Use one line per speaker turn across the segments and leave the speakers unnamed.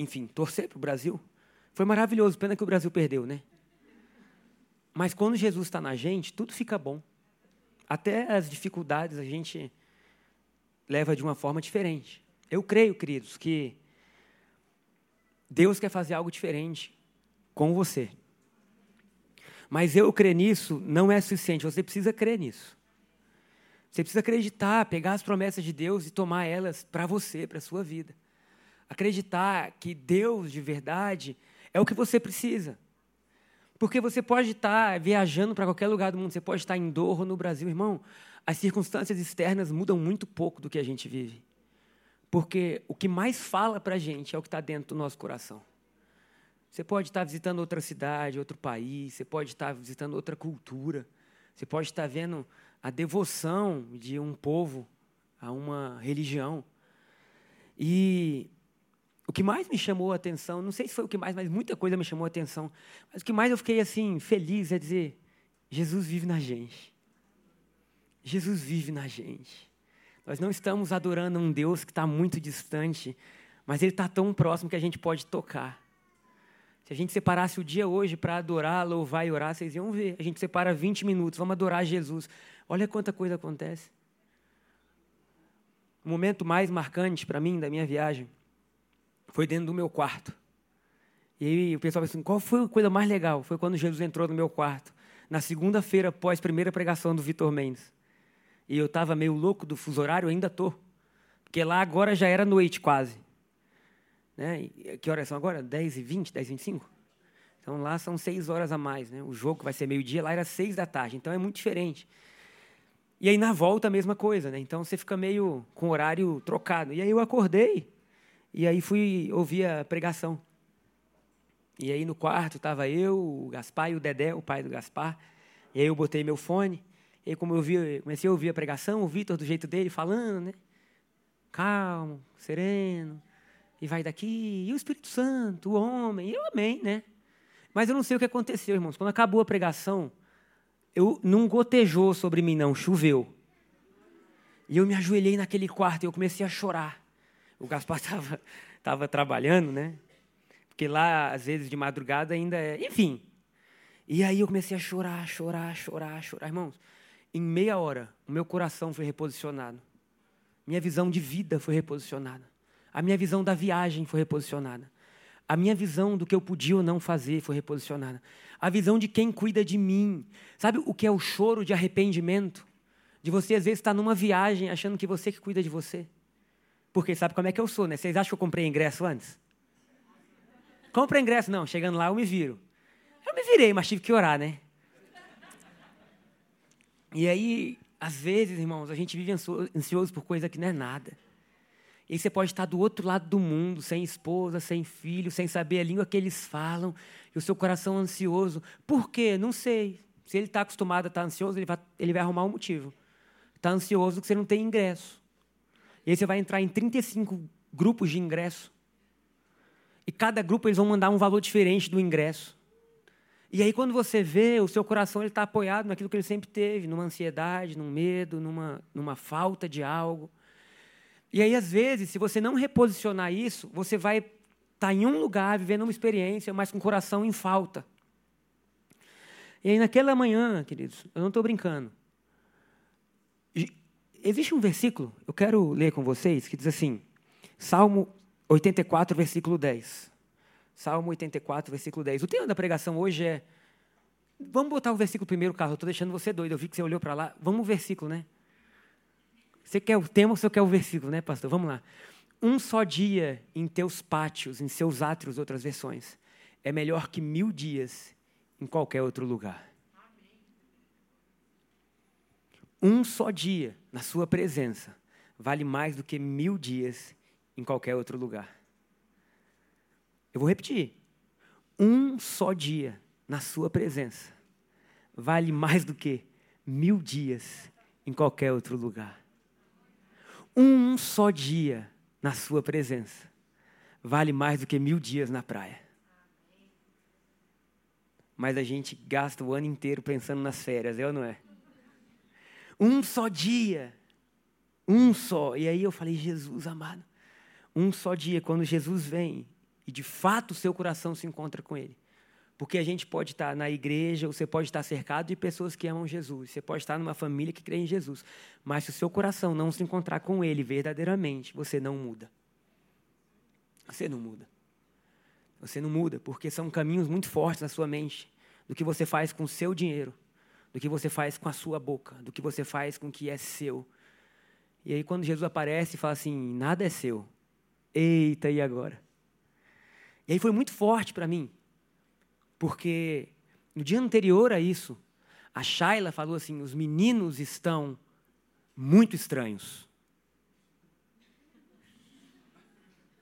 enfim, torcer para o Brasil. Foi maravilhoso, pena que o Brasil perdeu, né? Mas quando Jesus está na gente, tudo fica bom. Até as dificuldades a gente leva de uma forma diferente. Eu creio, queridos, que Deus quer fazer algo diferente com você. Mas eu crer nisso não é suficiente, você precisa crer nisso. Você precisa acreditar, pegar as promessas de Deus e tomar elas para você, para a sua vida acreditar que Deus de verdade é o que você precisa. Porque você pode estar viajando para qualquer lugar do mundo, você pode estar em Doha, no Brasil, irmão. As circunstâncias externas mudam muito pouco do que a gente vive. Porque o que mais fala para a gente é o que está dentro do nosso coração. Você pode estar visitando outra cidade, outro país, você pode estar visitando outra cultura, você pode estar vendo a devoção de um povo a uma religião. E o que mais me chamou a atenção, não sei se foi o que mais, mas muita coisa me chamou a atenção, mas o que mais eu fiquei assim feliz é dizer, Jesus vive na gente. Jesus vive na gente. Nós não estamos adorando um Deus que está muito distante, mas Ele está tão próximo que a gente pode tocar. Se a gente separasse o dia hoje para adorar, louvar e orar, vocês iam ver. A gente separa 20 minutos, vamos adorar Jesus. Olha quanta coisa acontece. O momento mais marcante para mim da minha viagem foi dentro do meu quarto. E o pessoal assim, qual foi a coisa mais legal? Foi quando Jesus entrou no meu quarto, na segunda-feira após a primeira pregação do Vitor Mendes. E eu estava meio louco do fuso horário, ainda estou. Porque lá agora já era noite quase. Né? E que horas são agora? 10 e 20, 10 e 25? Então lá são seis horas a mais. Né? O jogo vai ser meio-dia, lá era seis da tarde. Então é muito diferente. E aí na volta a mesma coisa. Né? Então você fica meio com o horário trocado. E aí eu acordei e aí fui ouvir a pregação. E aí no quarto estava eu, o Gaspar e o Dedé, o pai do Gaspar. E aí eu botei meu fone. E aí como eu vi, comecei a ouvir a pregação, o Vitor do jeito dele falando, né? Calmo, sereno. E vai daqui, e o Espírito Santo, o homem. E eu amei, né? Mas eu não sei o que aconteceu, irmãos. Quando acabou a pregação, eu não gotejou sobre mim, não, choveu. E eu me ajoelhei naquele quarto e eu comecei a chorar o Gaspar estava tava trabalhando, né? Porque lá, às vezes, de madrugada ainda é. Enfim. E aí eu comecei a chorar, chorar, chorar, chorar. Irmãos, em meia hora, o meu coração foi reposicionado. Minha visão de vida foi reposicionada. A minha visão da viagem foi reposicionada. A minha visão do que eu podia ou não fazer foi reposicionada. A visão de quem cuida de mim. Sabe o que é o choro de arrependimento? De você, às vezes, estar numa viagem achando que você que cuida de você. Porque sabe como é que eu sou, né? Vocês acham que eu comprei ingresso antes? Compra ingresso, não. Chegando lá, eu me viro. Eu me virei, mas tive que orar, né? E aí, às vezes, irmãos, a gente vive ansioso por coisa que não é nada. E você pode estar do outro lado do mundo, sem esposa, sem filho, sem saber a língua que eles falam, e o seu coração ansioso. Por quê? Não sei. Se ele está acostumado a estar ansioso, ele vai, ele vai arrumar um motivo. Está ansioso porque você não tem ingresso. E aí você vai entrar em 35 grupos de ingresso. E cada grupo eles vão mandar um valor diferente do ingresso. E aí quando você vê, o seu coração está apoiado naquilo que ele sempre teve, numa ansiedade, num medo, numa, numa falta de algo. E aí, às vezes, se você não reposicionar isso, você vai estar tá em um lugar, vivendo uma experiência, mas com o coração em falta. E aí, naquela manhã, queridos, eu não estou brincando, existe um versículo, eu quero ler com vocês, que diz assim, Salmo 84, versículo 10. Salmo 84, versículo 10. O tema da pregação hoje é. Vamos botar o versículo primeiro, Carlos. Eu estou deixando você doido. Eu vi que você olhou para lá. Vamos o versículo, né? Você quer o tema ou você quer o versículo, né, pastor? Vamos lá. Um só dia em teus pátios, em seus átrios, outras versões, é melhor que mil dias em qualquer outro lugar. Um só dia na Sua presença vale mais do que mil dias em qualquer outro lugar. Eu vou repetir. Um só dia na sua presença vale mais do que mil dias em qualquer outro lugar. Um só dia na sua presença vale mais do que mil dias na praia. Mas a gente gasta o ano inteiro pensando nas férias, é ou não é? Um só dia. Um só. E aí eu falei, Jesus amado, um só dia, quando Jesus vem e de fato o seu coração se encontra com Ele. Porque a gente pode estar na igreja, você pode estar cercado de pessoas que amam Jesus, você pode estar numa família que crê em Jesus, mas se o seu coração não se encontrar com Ele verdadeiramente, você não muda. Você não muda. Você não muda, porque são caminhos muito fortes na sua mente do que você faz com o seu dinheiro, do que você faz com a sua boca, do que você faz com o que é seu. E aí, quando Jesus aparece e fala assim: nada é seu. Eita, e agora? E aí foi muito forte para mim, porque no dia anterior a isso, a Shaila falou assim: os meninos estão muito estranhos.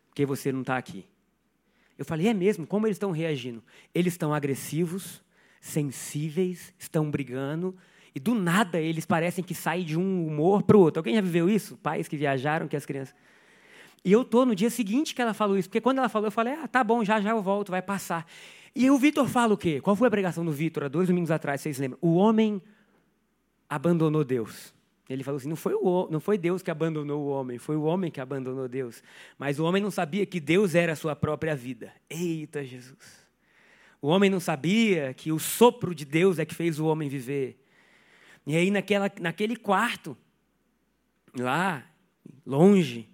Porque você não está aqui. Eu falei: é mesmo? Como eles estão reagindo? Eles estão agressivos, sensíveis, estão brigando, e do nada eles parecem que saem de um humor para o outro. Alguém já viveu isso? Pais que viajaram, que as crianças. E eu tô no dia seguinte que ela falou isso, porque quando ela falou, eu falei: ah, tá bom, já já eu volto, vai passar. E o Vitor fala o quê? Qual foi a pregação do Vitor há dois domingos atrás, vocês lembram? O homem abandonou Deus. Ele falou assim: não foi, o, não foi Deus que abandonou o homem, foi o homem que abandonou Deus. Mas o homem não sabia que Deus era a sua própria vida. Eita Jesus! O homem não sabia que o sopro de Deus é que fez o homem viver. E aí, naquela, naquele quarto, lá, longe,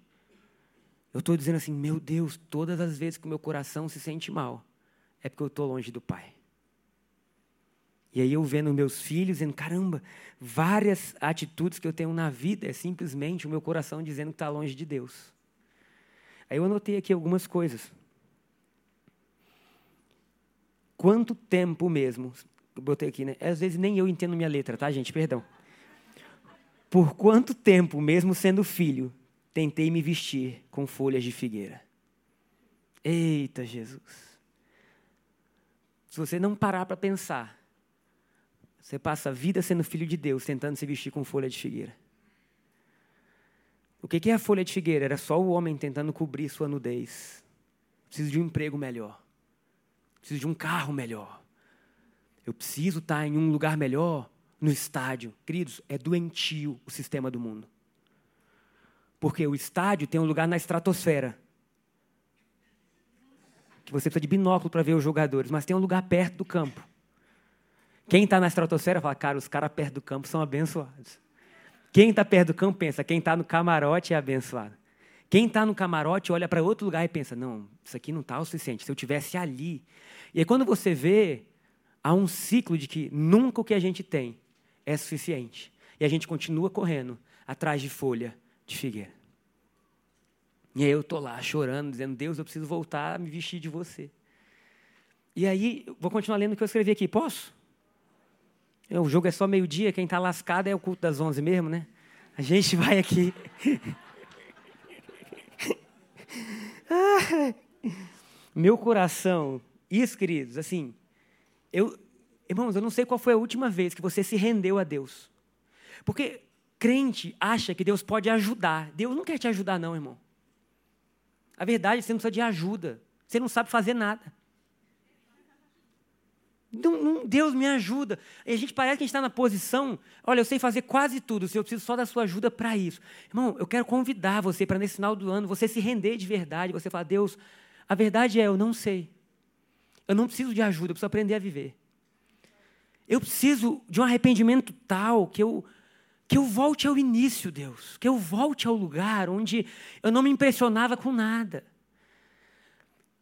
eu estou dizendo assim: meu Deus, todas as vezes que o meu coração se sente mal, é porque eu estou longe do Pai. E aí eu vendo meus filhos dizendo, caramba, várias atitudes que eu tenho na vida é simplesmente o meu coração dizendo que está longe de Deus. Aí eu anotei aqui algumas coisas quanto tempo mesmo, botei aqui, né? Às vezes nem eu entendo minha letra, tá, gente? Perdão. Por quanto tempo, mesmo sendo filho, tentei me vestir com folhas de figueira? Eita, Jesus. Se você não parar para pensar, você passa a vida sendo filho de Deus, tentando se vestir com folha de figueira. O que é a folha de figueira? Era só o homem tentando cobrir sua nudez. Preciso de um emprego melhor preciso de um carro melhor. Eu preciso estar em um lugar melhor no estádio. Queridos, é doentio o sistema do mundo. Porque o estádio tem um lugar na estratosfera. Que você precisa de binóculo para ver os jogadores, mas tem um lugar perto do campo. Quem está na estratosfera fala, cara, os caras perto do campo são abençoados. Quem está perto do campo pensa, quem está no camarote é abençoado. Quem está no camarote olha para outro lugar e pensa: não, isso aqui não está o suficiente. Se eu tivesse ali. E aí, quando você vê, há um ciclo de que nunca o que a gente tem é suficiente. E a gente continua correndo atrás de folha de figueira. E aí eu estou lá chorando, dizendo: Deus, eu preciso voltar a me vestir de você. E aí, vou continuar lendo o que eu escrevi aqui. Posso? O jogo é só meio-dia, quem está lascado é o culto das onze mesmo, né? A gente vai aqui. Meu coração, isso, queridos, assim, eu, irmãos, eu não sei qual foi a última vez que você se rendeu a Deus. Porque crente acha que Deus pode ajudar. Deus não quer te ajudar, não, irmão. A verdade é que você não precisa de ajuda. Você não sabe fazer nada. Não, não, Deus me ajuda. E a gente parece que a gente está na posição, olha, eu sei fazer quase tudo, eu preciso só da sua ajuda para isso. Irmão, eu quero convidar você para nesse final do ano, você se render de verdade, você falar, Deus, a verdade é, eu não sei. Eu não preciso de ajuda, eu preciso aprender a viver. Eu preciso de um arrependimento tal que eu, que eu volte ao início, Deus. Que eu volte ao lugar onde eu não me impressionava com nada.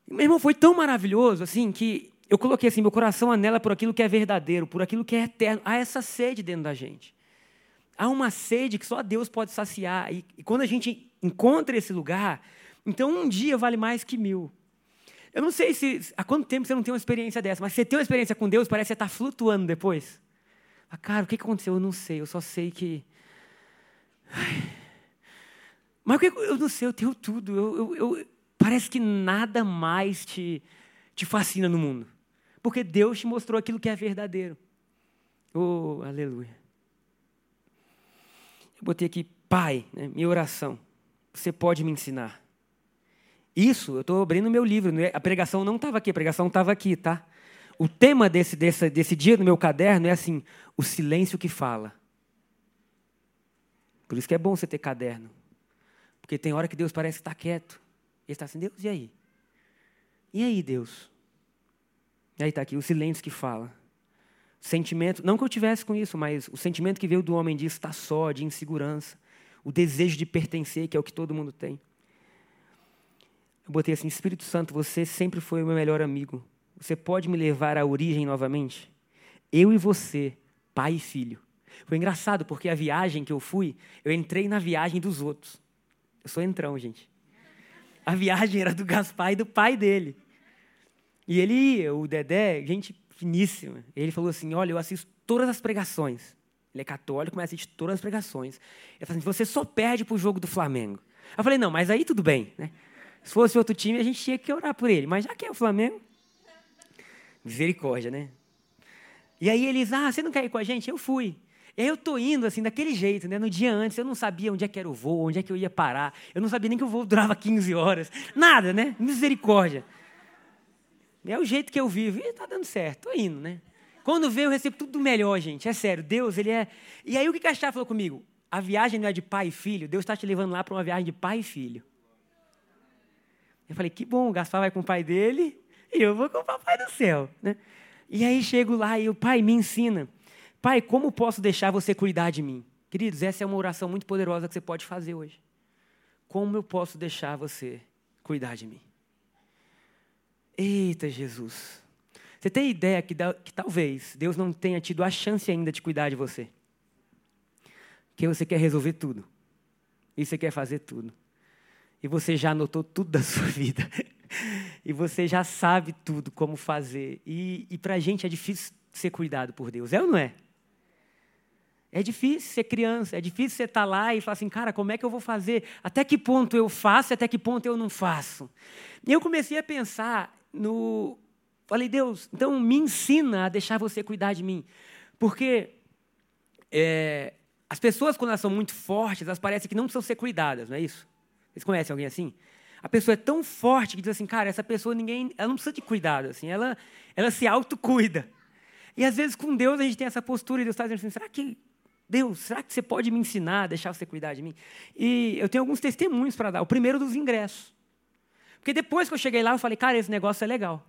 Meu irmão, foi tão maravilhoso assim que eu coloquei assim, meu coração anela por aquilo que é verdadeiro, por aquilo que é eterno. Há essa sede dentro da gente. Há uma sede que só Deus pode saciar. E, e quando a gente encontra esse lugar, então um dia vale mais que mil. Eu não sei se há quanto tempo você não tem uma experiência dessa, mas você tem uma experiência com Deus, parece que você está flutuando depois. Ah, cara, o que aconteceu? Eu não sei, eu só sei que. Ai. Mas o que eu não sei, eu tenho tudo. Eu, eu, eu... parece que nada mais te, te fascina no mundo. Porque Deus te mostrou aquilo que é verdadeiro. Oh, aleluia. Eu botei aqui, Pai, né, minha oração. Você pode me ensinar. Isso, eu estou abrindo meu livro. É, a pregação não estava aqui, a pregação estava aqui, tá? O tema desse, desse, desse dia no meu caderno é assim: o silêncio que fala. Por isso que é bom você ter caderno. Porque tem hora que Deus parece que está quieto. Ele está assim, Deus, e aí? E aí, Deus? E aí está aqui, o silêncio que fala. Sentimento, não que eu tivesse com isso, mas o sentimento que veio do homem de estar só, de insegurança. O desejo de pertencer, que é o que todo mundo tem. Eu botei assim, Espírito Santo, você sempre foi o meu melhor amigo. Você pode me levar à origem novamente? Eu e você, pai e filho. Foi engraçado, porque a viagem que eu fui, eu entrei na viagem dos outros. Eu sou entrão, gente. A viagem era do Gaspar e do pai dele. E ele, o Dedé, gente finíssima, ele falou assim: Olha, eu assisto todas as pregações. Ele é católico, mas assiste todas as pregações. Ele falou assim: Você só perde para o jogo do Flamengo. Eu falei: Não, mas aí tudo bem. Né? Se fosse outro time, a gente tinha que orar por ele. Mas já que é o Flamengo, misericórdia, né? E aí eles: Ah, você não quer ir com a gente? Eu fui. E aí eu tô indo assim, daquele jeito, né? No dia antes, eu não sabia onde é que era o voo, onde é que eu ia parar. Eu não sabia nem que o voo durava 15 horas. Nada, né? Misericórdia. É o jeito que eu vivo. E tá dando certo, tô indo, né? Quando veio, eu recebo tudo melhor, gente. É sério, Deus, ele é. E aí o que Cachá falou comigo? A viagem não é de pai e filho, Deus está te levando lá para uma viagem de pai e filho. Eu falei, que bom, o Gaspar vai com o pai dele e eu vou com o papai do céu. Né? E aí chego lá e o pai me ensina. Pai, como posso deixar você cuidar de mim? Queridos, essa é uma oração muito poderosa que você pode fazer hoje. Como eu posso deixar você cuidar de mim? Eita, Jesus. Você tem ideia que, que talvez Deus não tenha tido a chance ainda de cuidar de você? Que você quer resolver tudo. E você quer fazer tudo. E você já anotou tudo da sua vida. e você já sabe tudo como fazer. E, e para a gente é difícil ser cuidado por Deus. É ou não é? É difícil ser criança, é difícil você estar tá lá e falar assim, cara, como é que eu vou fazer? Até que ponto eu faço até que ponto eu não faço? E eu comecei a pensar no. Falei, Deus, então me ensina a deixar você cuidar de mim. Porque é, as pessoas, quando elas são muito fortes, elas parecem que não precisam ser cuidadas, não é isso? Vocês conhecem alguém assim? A pessoa é tão forte que diz assim, cara, essa pessoa ninguém, ela não precisa de cuidado, assim, ela, ela se autocuida. E às vezes com Deus a gente tem essa postura e Deus está dizendo assim, será que Deus, será que você pode me ensinar, deixar você cuidar de mim? E eu tenho alguns testemunhos para dar. O primeiro dos ingressos. Porque depois que eu cheguei lá, eu falei, cara, esse negócio é legal.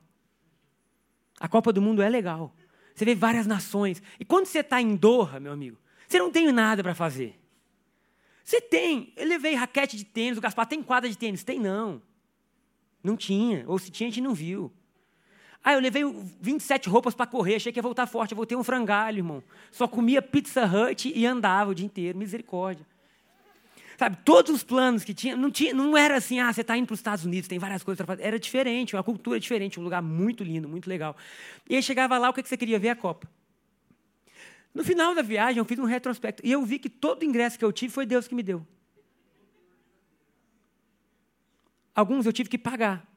A Copa do Mundo é legal. Você vê várias nações. E quando você está em Doha, meu amigo, você não tem nada para fazer. Você tem. Eu levei raquete de tênis, o Gaspar tem quadra de tênis? Tem não. Não tinha. Ou se tinha, a gente não viu. Ah, eu levei 27 roupas para correr, achei que ia voltar forte. Eu voltei um frangalho, irmão. Só comia Pizza Hut e andava o dia inteiro. Misericórdia. Sabe, todos os planos que tinha, não, tinha, não era assim, ah, você está indo para os Estados Unidos, tem várias coisas para fazer. Era diferente, uma cultura diferente, um lugar muito lindo, muito legal. E aí chegava lá, o que você queria ver? A Copa. No final da viagem, eu fiz um retrospecto. E eu vi que todo ingresso que eu tive foi Deus que me deu. Alguns eu tive que pagar.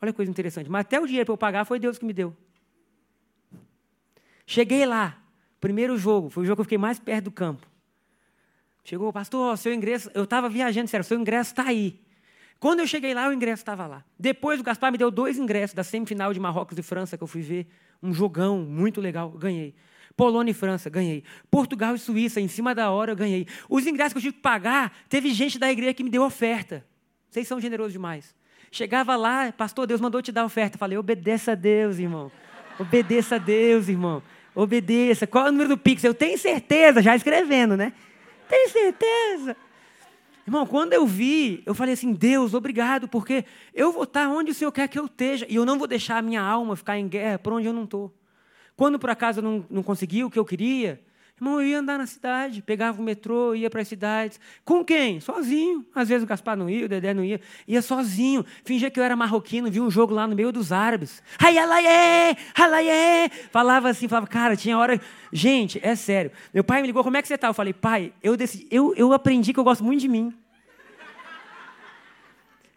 Olha que coisa interessante. Mas até o dinheiro para eu pagar foi Deus que me deu. Cheguei lá. Primeiro jogo. Foi o jogo que eu fiquei mais perto do campo. Chegou, pastor, seu ingresso. Eu estava viajando, sério, seu ingresso está aí. Quando eu cheguei lá, o ingresso estava lá. Depois o Gaspar me deu dois ingressos da semifinal de Marrocos e França que eu fui ver. Um jogão muito legal, ganhei. Polônia e França, ganhei. Portugal e Suíça, em cima da hora, ganhei. Os ingressos que eu tive que pagar, teve gente da igreja que me deu oferta. Vocês são generosos demais. Chegava lá, pastor, Deus mandou te dar oferta. Falei, obedeça a Deus, irmão. Obedeça a Deus, irmão. Obedeça. Qual é o número do Pix? Eu tenho certeza, já escrevendo, né? Tenho certeza. Irmão, quando eu vi, eu falei assim: Deus, obrigado, porque eu vou estar onde o Senhor quer que eu esteja. E eu não vou deixar a minha alma ficar em guerra por onde eu não estou. Quando por acaso eu não, não consegui o que eu queria, Irmão, eu ia andar na cidade, pegava o metrô, ia para as cidades. Com quem? Sozinho. Às vezes o Gaspar não ia, o Dedé não ia. Ia sozinho. Fingia que eu era marroquino, vi um jogo lá no meio dos árabes. Hayalaye! Halaye! Falava assim, falava, cara, tinha hora. Gente, é sério. Meu pai me ligou, como é que você está? Eu falei, pai, eu, decidi, eu, eu aprendi que eu gosto muito de mim.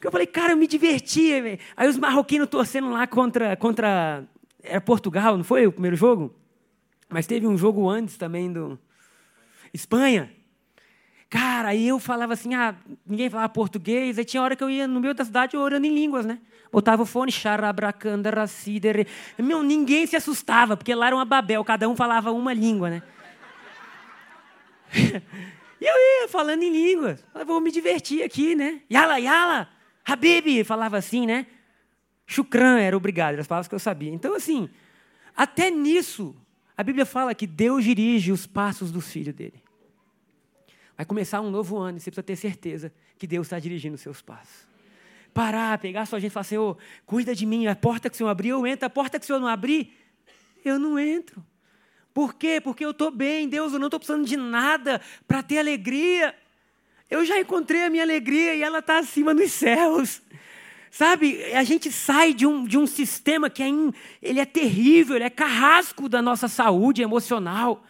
Eu falei, cara, eu me divertia. Aí os marroquinos torcendo lá contra, contra. Era Portugal, não foi o primeiro jogo? Mas teve um jogo antes também do. Espanha. Cara, aí eu falava assim, ah, ninguém falava português, aí tinha hora que eu ia no meio da cidade orando em línguas, né? Botava o fone, xarabracandaracidere. Meu, ninguém se assustava, porque lá era uma Babel, cada um falava uma língua, né? e eu ia falando em línguas. Eu vou me divertir aqui, né? Yala, yala, Habib, falava assim, né? Shukran era obrigado, eram as palavras que eu sabia. Então, assim, até nisso, a Bíblia fala que Deus dirige os passos dos filhos dele. Vai começar um novo ano e você precisa ter certeza que Deus está dirigindo os seus passos. Parar, pegar sua gente e falar, Senhor, cuida de mim, a porta que o Senhor abriu, eu entro, a porta que o Senhor não abrir, eu não entro. Por quê? Porque eu estou bem, Deus, eu não estou precisando de nada para ter alegria. Eu já encontrei a minha alegria e ela está acima dos céus. Sabe, a gente sai de um, de um sistema que é, in, ele é terrível, ele é carrasco da nossa saúde emocional.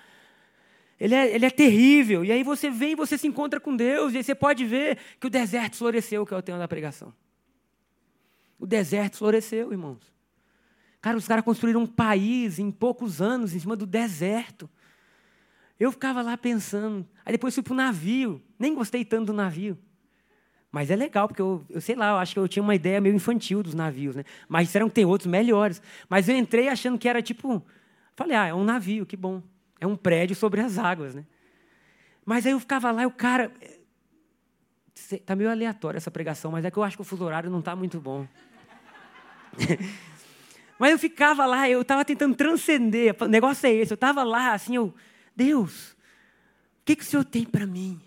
Ele é, ele é terrível. E aí você vem e você se encontra com Deus, e aí você pode ver que o deserto floresceu, que é o tema da pregação. O deserto floresceu, irmãos. Cara, os caras construíram um país em poucos anos em cima do deserto. Eu ficava lá pensando. Aí depois fui para o navio. Nem gostei tanto do navio. Mas é legal, porque eu, eu sei lá, eu acho que eu tinha uma ideia meio infantil dos navios, né? Mas disseram que tem outros melhores. Mas eu entrei achando que era tipo. Falei, ah, é um navio, que bom. É um prédio sobre as águas, né? Mas aí eu ficava lá e o cara. Está meio aleatório essa pregação, mas é que eu acho que o fuso horário não está muito bom. mas eu ficava lá, eu estava tentando transcender. O negócio é esse. Eu estava lá, assim, eu. Deus, o que, que o Senhor tem para mim?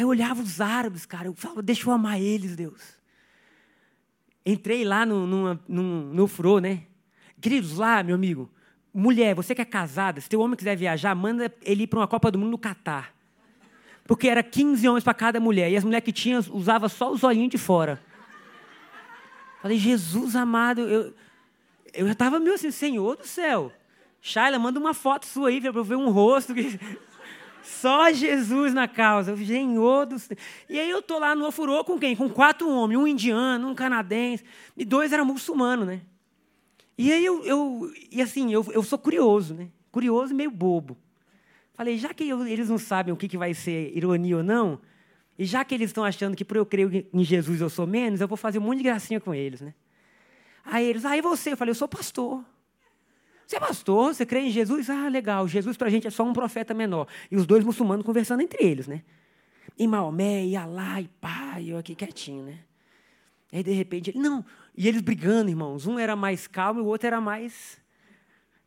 Aí eu olhava os árabes, cara, eu falava, deixa eu amar eles, Deus. Entrei lá no, no, no, no Fro, né? Queridos, lá, meu amigo, Mulher, você que é casada, se teu homem quiser viajar, manda ele ir para uma Copa do Mundo no Catar. Porque era 15 homens para cada mulher. E as mulheres que tinham usavam só os olhinhos de fora. Falei, Jesus amado, eu, eu já estava meio assim, Senhor do céu. Shaila, manda uma foto sua aí para eu ver um rosto. Só Jesus na causa. Senhor do céu. E aí eu tô lá no Ofurô com quem? Com quatro homens, um indiano, um canadense. E dois eram muçulmanos, né? E aí eu, eu e assim, eu, eu sou curioso, né? Curioso e meio bobo. Falei, já que eu, eles não sabem o que, que vai ser ironia ou não, e já que eles estão achando que por eu crer em Jesus eu sou menos, eu vou fazer um monte de gracinha com eles, né? Aí eles, aí ah, você? Eu falei, eu sou pastor. Você é pastor? Você crê em Jesus? Ah, legal. Jesus para a gente é só um profeta menor. E os dois muçulmanos conversando entre eles, né? E Maomé, e Alá, e pai, eu aqui quietinho, né? Aí de repente, ele, não, e eles brigando, irmãos. Um era mais calmo e o outro era mais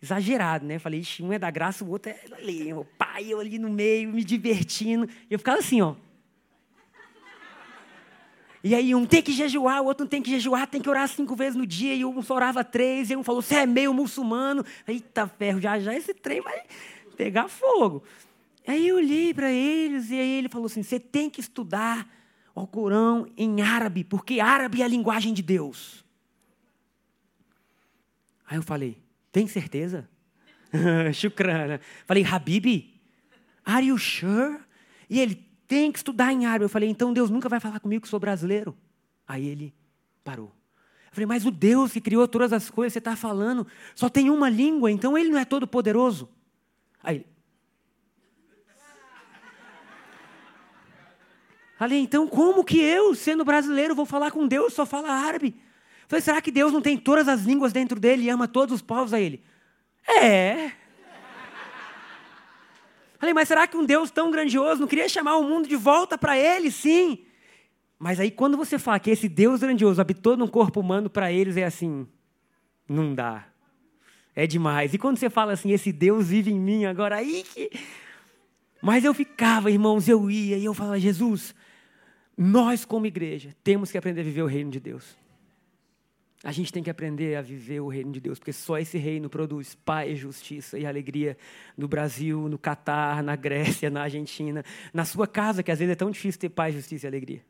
exagerado, né? Falei, Ixi, um é da graça, o outro é ali, o pai, eu ali no meio, me divertindo. E eu ficava assim, ó. E aí um tem que jejuar, o outro não tem que jejuar, tem que orar cinco vezes no dia, e um só orava três, e um falou, você é meio muçulmano. Eita ferro, já já esse trem vai pegar fogo. Aí eu olhei para eles, e aí ele falou assim, você tem que estudar o Corão em árabe, porque árabe é a linguagem de Deus. Aí eu falei, tem certeza? Shukrana. Falei, Habib, are you sure? E ele, tem que estudar em árabe. Eu falei, então Deus nunca vai falar comigo que sou brasileiro. Aí ele parou. Eu falei, mas o Deus que criou todas as coisas, você está falando, só tem uma língua, então ele não é todo poderoso. Aí ele, Falei, então como que eu, sendo brasileiro, vou falar com Deus, só fala árabe? Falei, será que Deus não tem todas as línguas dentro dele e ama todos os povos a ele? É. Falei, mas será que um Deus tão grandioso não queria chamar o mundo de volta para ele? Sim. Mas aí quando você fala que esse Deus grandioso habitou num corpo humano, para eles é assim, não dá. É demais. E quando você fala assim, esse Deus vive em mim agora, aí que... Mas eu ficava, irmãos, eu ia e eu falava, Jesus, nós, como igreja, temos que aprender a viver o reino de Deus. A gente tem que aprender a viver o reino de Deus, porque só esse reino produz paz, justiça e alegria no Brasil, no Catar, na Grécia, na Argentina, na sua casa, que às vezes é tão difícil ter paz, justiça e alegria.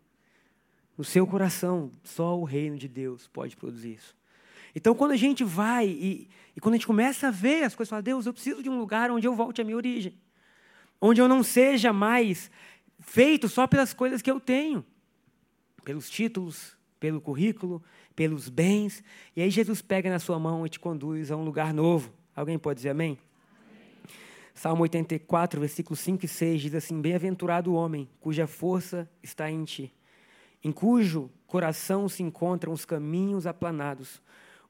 No seu coração, só o reino de Deus pode produzir isso. Então, quando a gente vai e, e quando a gente começa a ver as coisas, fala, Deus, eu preciso de um lugar onde eu volte à minha origem, onde eu não seja mais feito só pelas coisas que eu tenho, pelos títulos, pelo currículo, pelos bens. E aí Jesus pega na sua mão e te conduz a um lugar novo. Alguém pode dizer amém? amém. Salmo 84, versículos 5 e 6 diz assim: Bem-aventurado o homem cuja força está em ti, em cujo coração se encontram os caminhos aplanados,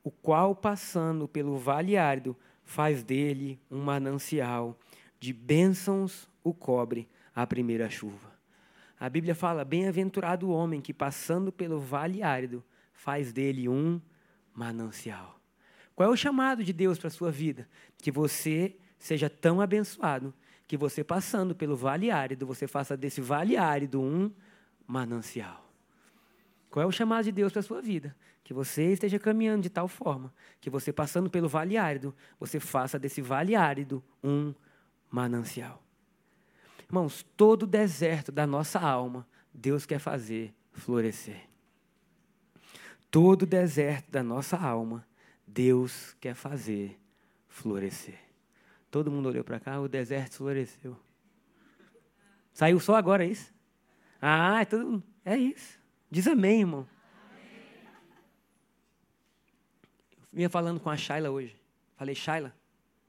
o qual, passando pelo vale árido, faz dele um manancial de bênçãos o cobre a primeira chuva. A Bíblia fala: bem-aventurado o homem que, passando pelo vale árido, faz dele um manancial. Qual é o chamado de Deus para a sua vida? Que você seja tão abençoado que você, passando pelo vale árido, você faça desse vale árido um manancial. Qual é o chamado de Deus para a sua vida? Que você esteja caminhando de tal forma que você, passando pelo vale árido, você faça desse vale árido um manancial. Irmãos, todo o deserto da nossa alma, Deus quer fazer florescer. Todo o deserto da nossa alma, Deus quer fazer florescer. Todo mundo olhou para cá, o deserto floresceu. Saiu só agora é isso? Ah, é, tudo, é isso. Diz amém, irmão. Eu vinha falando com a Shaila hoje. Falei, Shaila,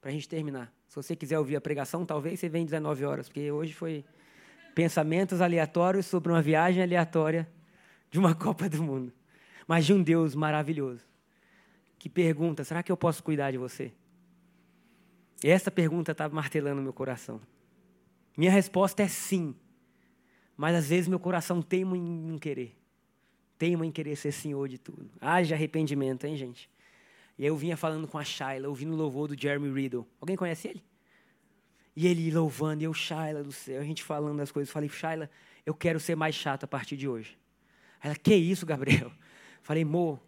para a gente terminar. Se você quiser ouvir a pregação, talvez você venha 19 horas, porque hoje foi pensamentos aleatórios sobre uma viagem aleatória de uma Copa do Mundo. Mas de um Deus maravilhoso que pergunta: será que eu posso cuidar de você? E essa pergunta estava martelando meu coração. Minha resposta é sim. Mas às vezes meu coração teima em não querer. Teima em querer ser senhor de tudo. Haja arrependimento, hein, gente? E aí eu vinha falando com a Shaila, ouvindo o louvor do Jeremy Riddle. Alguém conhece ele? E ele louvando, e eu, Shaila do céu, a gente falando das coisas. Falei, Shaila, eu quero ser mais chato a partir de hoje. Ela, que isso, Gabriel? Falei, Mo,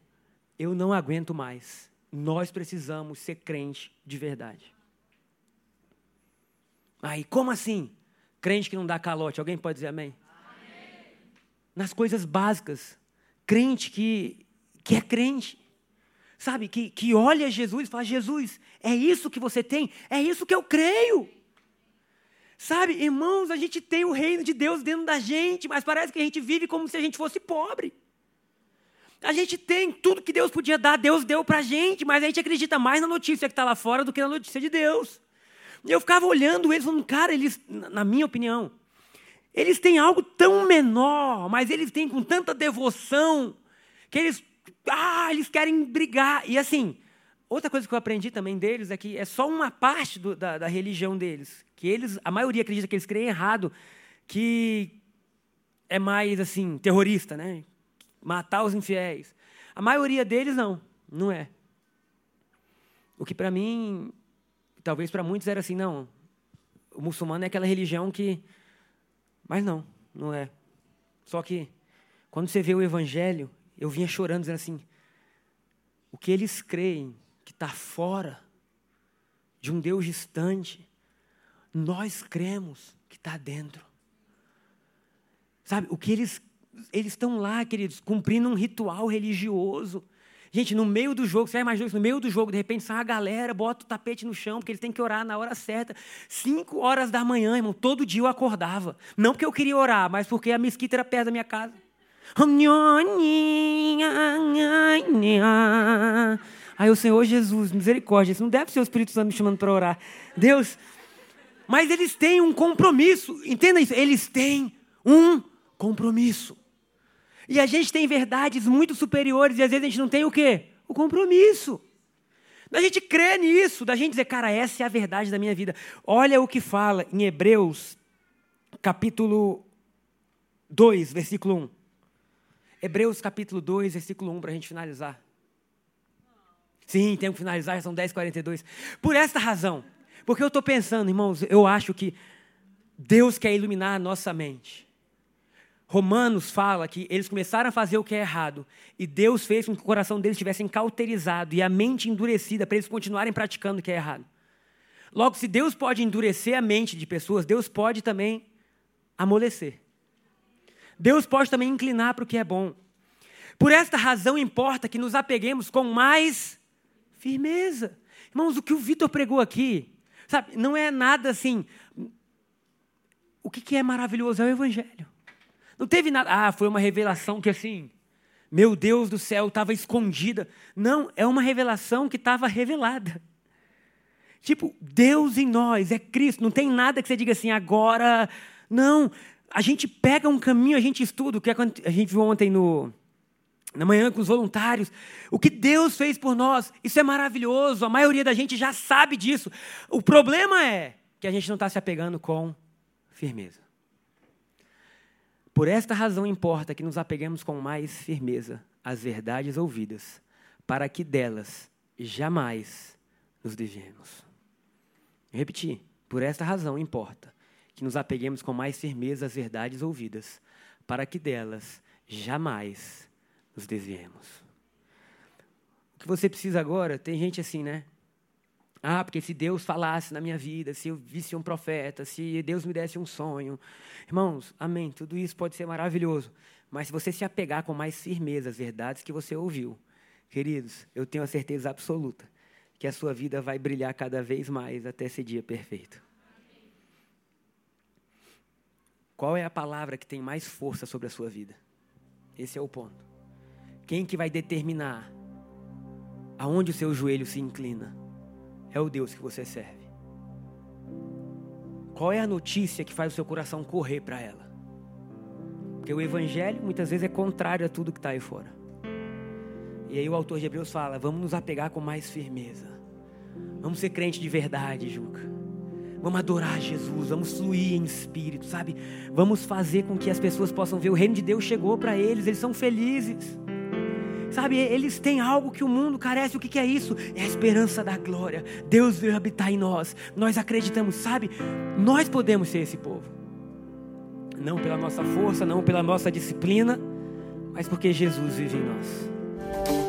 eu não aguento mais. Nós precisamos ser crente de verdade. Aí, como assim? Crente que não dá calote. Alguém pode dizer amém? amém. Nas coisas básicas. Crente que, que é crente sabe, que, que olha Jesus e fala: Jesus, é isso que você tem, é isso que eu creio. Sabe, irmãos, a gente tem o reino de Deus dentro da gente, mas parece que a gente vive como se a gente fosse pobre. A gente tem tudo que Deus podia dar, Deus deu para a gente, mas a gente acredita mais na notícia que está lá fora do que na notícia de Deus. E eu ficava olhando eles, falando, cara, eles, na minha opinião, eles têm algo tão menor, mas eles têm com tanta devoção, que eles ah, eles querem brigar. E assim, outra coisa que eu aprendi também deles é que é só uma parte do, da, da, religião deles. Que eles, a maioria acredita que eles creem errado, que é mais assim, terrorista, né? Matar os infiéis. A maioria deles não, não é. O que para mim, talvez para muitos era assim, não. O muçulmano é aquela religião que. Mas não, não é. Só que quando você vê o evangelho, eu vinha chorando, dizendo assim: o que eles creem que está fora de um Deus distante, nós cremos que está dentro. Sabe, o que eles eles estão lá, queridos, cumprindo um ritual religioso. Gente, no meio do jogo, você imagina isso, no meio do jogo, de repente sai uma galera, bota o tapete no chão, porque eles têm que orar na hora certa. Cinco horas da manhã, irmão, todo dia eu acordava. Não porque eu queria orar, mas porque a mesquita era perto da minha casa. Aí o Senhor Jesus, misericórdia, isso não deve ser o Espírito Santo me chamando para orar. Deus, mas eles têm um compromisso, entenda isso, eles têm um compromisso. E a gente tem verdades muito superiores e às vezes a gente não tem o quê? O compromisso. Da gente crer nisso, da gente dizer, cara, essa é a verdade da minha vida. Olha o que fala em Hebreus, capítulo 2, versículo 1. Hebreus capítulo 2, versículo 1, para a gente finalizar. Sim, temos que finalizar, são 10h42. Por esta razão, porque eu estou pensando, irmãos, eu acho que Deus quer iluminar a nossa mente. Romanos fala que eles começaram a fazer o que é errado e Deus fez com que o coração deles estivesse cauterizado e a mente endurecida para eles continuarem praticando o que é errado. Logo, se Deus pode endurecer a mente de pessoas, Deus pode também amolecer. Deus pode também inclinar para o que é bom. Por esta razão importa que nos apeguemos com mais firmeza. Irmãos, o que o Vitor pregou aqui, sabe, não é nada assim. O que, que é maravilhoso é o Evangelho. Não teve nada. Ah, foi uma revelação que assim. Meu Deus do céu, estava escondida. Não, é uma revelação que estava revelada. Tipo, Deus em nós, é Cristo. Não tem nada que você diga assim, agora. Não. A gente pega um caminho, a gente estuda. O que a gente viu ontem no, na manhã com os voluntários. O que Deus fez por nós, isso é maravilhoso. A maioria da gente já sabe disso. O problema é que a gente não está se apegando com firmeza. Por esta razão importa que nos apeguemos com mais firmeza às verdades ouvidas, para que delas jamais nos desviemos. Repetir. Por esta razão importa que nos apeguemos com mais firmeza às verdades ouvidas, para que delas jamais nos desviemos. O que você precisa agora, tem gente assim, né? Ah, porque se Deus falasse na minha vida, se eu visse um profeta, se Deus me desse um sonho. Irmãos, amém. Tudo isso pode ser maravilhoso. Mas se você se apegar com mais firmeza às verdades que você ouviu, queridos, eu tenho a certeza absoluta que a sua vida vai brilhar cada vez mais até esse dia perfeito. Qual é a palavra que tem mais força sobre a sua vida? Esse é o ponto. Quem que vai determinar aonde o seu joelho se inclina? É o Deus que você serve. Qual é a notícia que faz o seu coração correr para ela? Porque o evangelho muitas vezes é contrário a tudo que está aí fora. E aí o autor de Hebreus fala: vamos nos apegar com mais firmeza. Vamos ser crente de verdade, Juca. Vamos adorar Jesus, vamos fluir em espírito, sabe? Vamos fazer com que as pessoas possam ver o reino de Deus chegou para eles, eles são felizes. Sabe, eles têm algo que o mundo carece. O que, que é isso? É a esperança da glória. Deus veio habitar em nós. Nós acreditamos, sabe? Nós podemos ser esse povo. Não pela nossa força, não pela nossa disciplina, mas porque Jesus vive em nós.